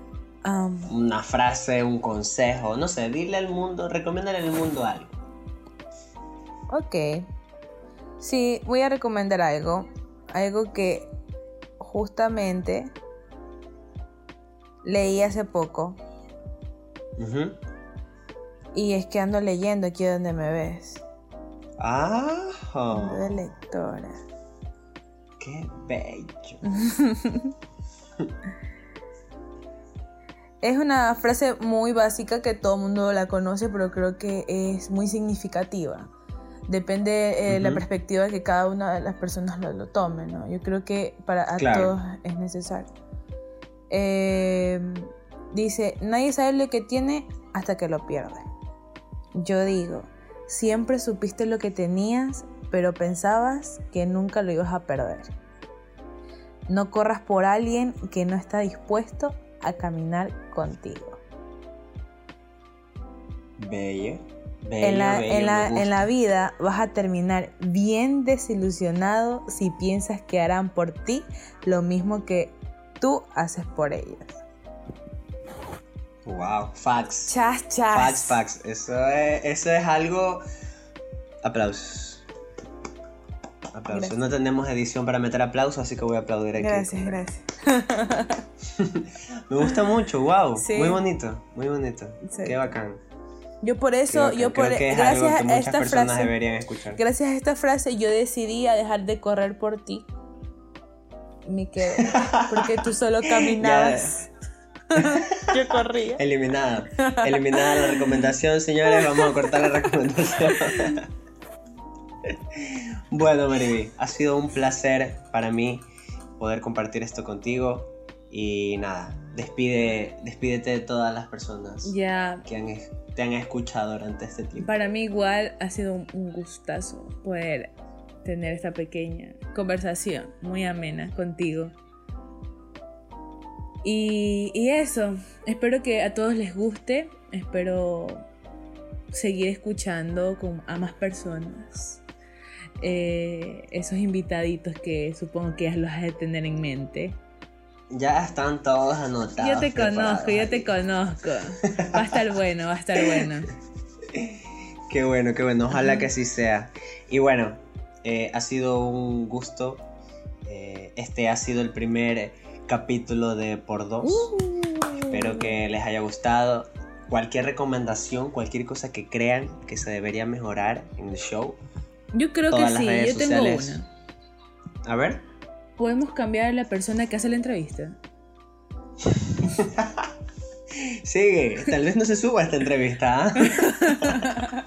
Um, Una frase, un consejo, no sé, dile al mundo, recomiéndale al mundo algo. ok. Sí, voy a recomendar algo. Algo que justamente leí hace poco. Y es que ando leyendo aquí donde me ves. Ah, Ando de lectora. qué bello. Es una frase muy básica que todo el mundo la conoce, pero creo que es muy significativa. Depende eh, la perspectiva que cada una de las personas lo, lo tome, ¿no? Yo creo que para a Claro. todos es necesario. Eh, dice, nadie sabe lo que tiene hasta que lo pierde. Yo digo, siempre supiste lo que tenías, pero pensabas que nunca lo ibas a perder. No corras por alguien que no está dispuesto a caminar contigo. Bello. Bello, En la, bello, en, la, en vida vas a terminar bien desilusionado si piensas que harán por ti lo mismo que tú haces por ellos. Wow, facts. Chas, chas. Facts, facts. Eso es, eso es algo. Aplausos. Aplausos. Gracias. No tenemos edición para meter aplausos, así que voy a aplaudir aquí. Gracias, gracias. Me gusta mucho, wow. Sí. Muy bonito, muy bonito. Sí. Qué bacán. Yo por eso, yo por gracias a esta frase, gracias a esta frase yo decidí a dejar de correr por ti. Porque tú solo caminabas. yo corría. Eliminada. Eliminada la recomendación, señores. Vamos a cortar la recomendación. Bueno, Mariby, ha sido un placer para mí poder compartir esto contigo. Y nada, despide, despídete de todas las personas que han, te han escuchado durante este tiempo. Para mí igual ha sido un, un gustazo poder tener esta pequeña conversación muy amena contigo. Y, y eso, espero que a todos les guste, espero seguir escuchando con, a más personas. Eh, esos invitaditos que supongo que ya los has de tener en mente. Ya están todos anotados. Yo te conozco, yo te conozco. Va a estar bueno, va a estar bueno. Qué bueno, qué bueno. Ojalá que así sea. Y bueno, eh, ha sido un gusto. Eh, este ha sido el primer capítulo de Por Dos. Uh. Espero que les haya gustado. cualquier recomendación, cualquier cosa que crean que se debería mejorar en el show. Yo creo que sí, yo tengo una. A ver. Podemos cambiar a la persona que hace la entrevista. Sigue, tal vez no se suba esta entrevista. ¿ah?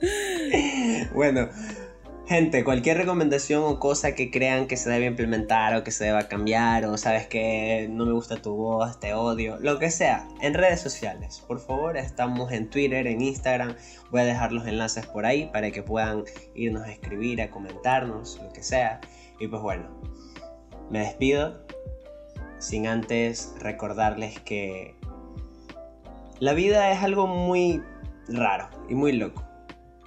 bueno, gente, cualquier recomendación o cosa que crean que se debe implementar o que se deba cambiar o sabes que no me gusta tu voz, te odio, lo que sea, en redes sociales. Por favor, estamos en Twitter, en Instagram. Voy a dejar los enlaces por ahí para que puedan irnos a escribir, a comentarnos, lo que sea. Y pues bueno, me despido sin antes recordarles que la vida es algo muy raro y muy loco,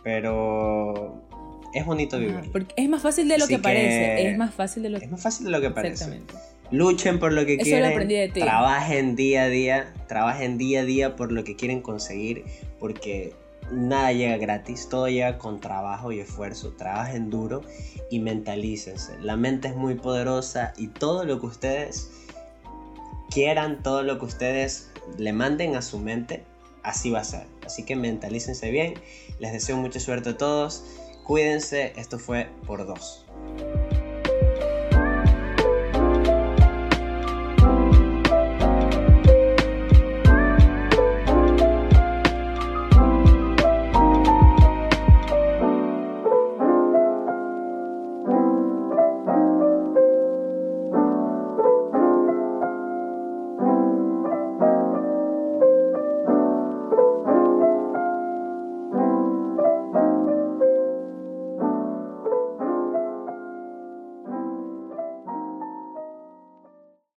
pero es bonito vivir. porque es más fácil de lo que, parece, es más fácil de lo Es más fácil de lo que parece. Exactamente. Luchen por lo que quieren, trabajen día a día, trabajen día a día por lo que quieren conseguir, porque nada llega gratis, todo llega con trabajo y esfuerzo. Trabajen duro y mentalícense. La mente es muy poderosa y todo lo que ustedes quieran, todo lo que ustedes le manden a su mente, así va a ser. Así que mentalícense bien. Les deseo mucha suerte a todos. Cuídense, esto fue por dos.